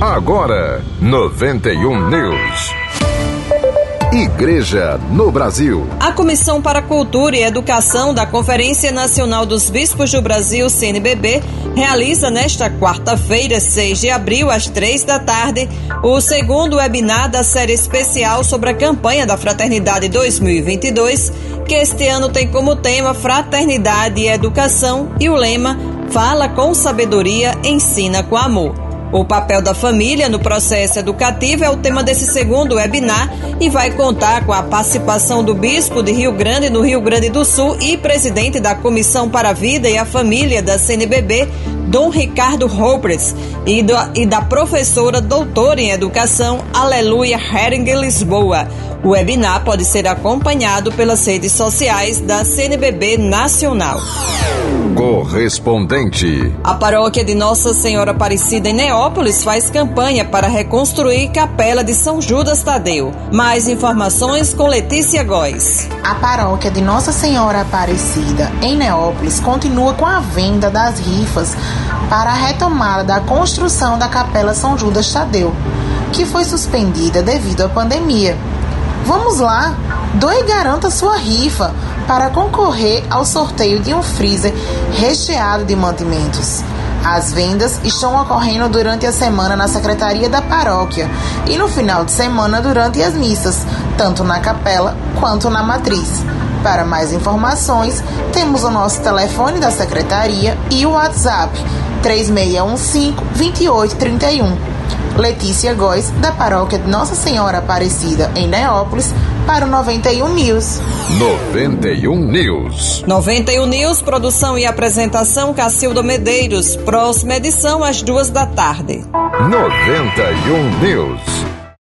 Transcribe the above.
Agora, 91 News. Igreja no Brasil. A Comissão para Cultura e Educação da Conferência Nacional dos Bispos do Brasil, CNBB, realiza nesta quarta-feira, 6 de abril, às três da tarde, o segundo webinar da série especial sobre a campanha da Fraternidade 2022, que este ano tem como tema Fraternidade e Educação e o lema Fala com Sabedoria, Ensina com Amor. O papel da família no processo educativo é o tema desse segundo webinar e vai contar com a participação do Bispo de Rio Grande, no Rio Grande do Sul, e presidente da Comissão para a Vida e a Família da CNBB, Dom Ricardo Roberts, e, do, e da professora doutora em educação, Aleluia Hering Lisboa. O webinar pode ser acompanhado pelas redes sociais da CNBB Nacional. Correspondente. A paróquia de Nossa Senhora Aparecida em Neópolis faz campanha para reconstruir Capela de São Judas Tadeu. Mais informações com Letícia Góes. A paróquia de Nossa Senhora Aparecida em Neópolis continua com a venda das rifas para a retomada da construção da Capela São Judas Tadeu, que foi suspendida devido à pandemia. Vamos lá, doe e garanta sua rifa para concorrer ao sorteio de um freezer recheado de mantimentos. As vendas estão ocorrendo durante a semana na secretaria da paróquia e no final de semana durante as missas, tanto na capela quanto na matriz. Para mais informações, temos o nosso telefone da secretaria e o WhatsApp 3615 2831. Letícia Góes, da paróquia de Nossa Senhora Aparecida, em Neópolis, para o 91 News. 91 News. 91 News, produção e apresentação Cacildo Medeiros. Próxima edição às duas da tarde. 91 News.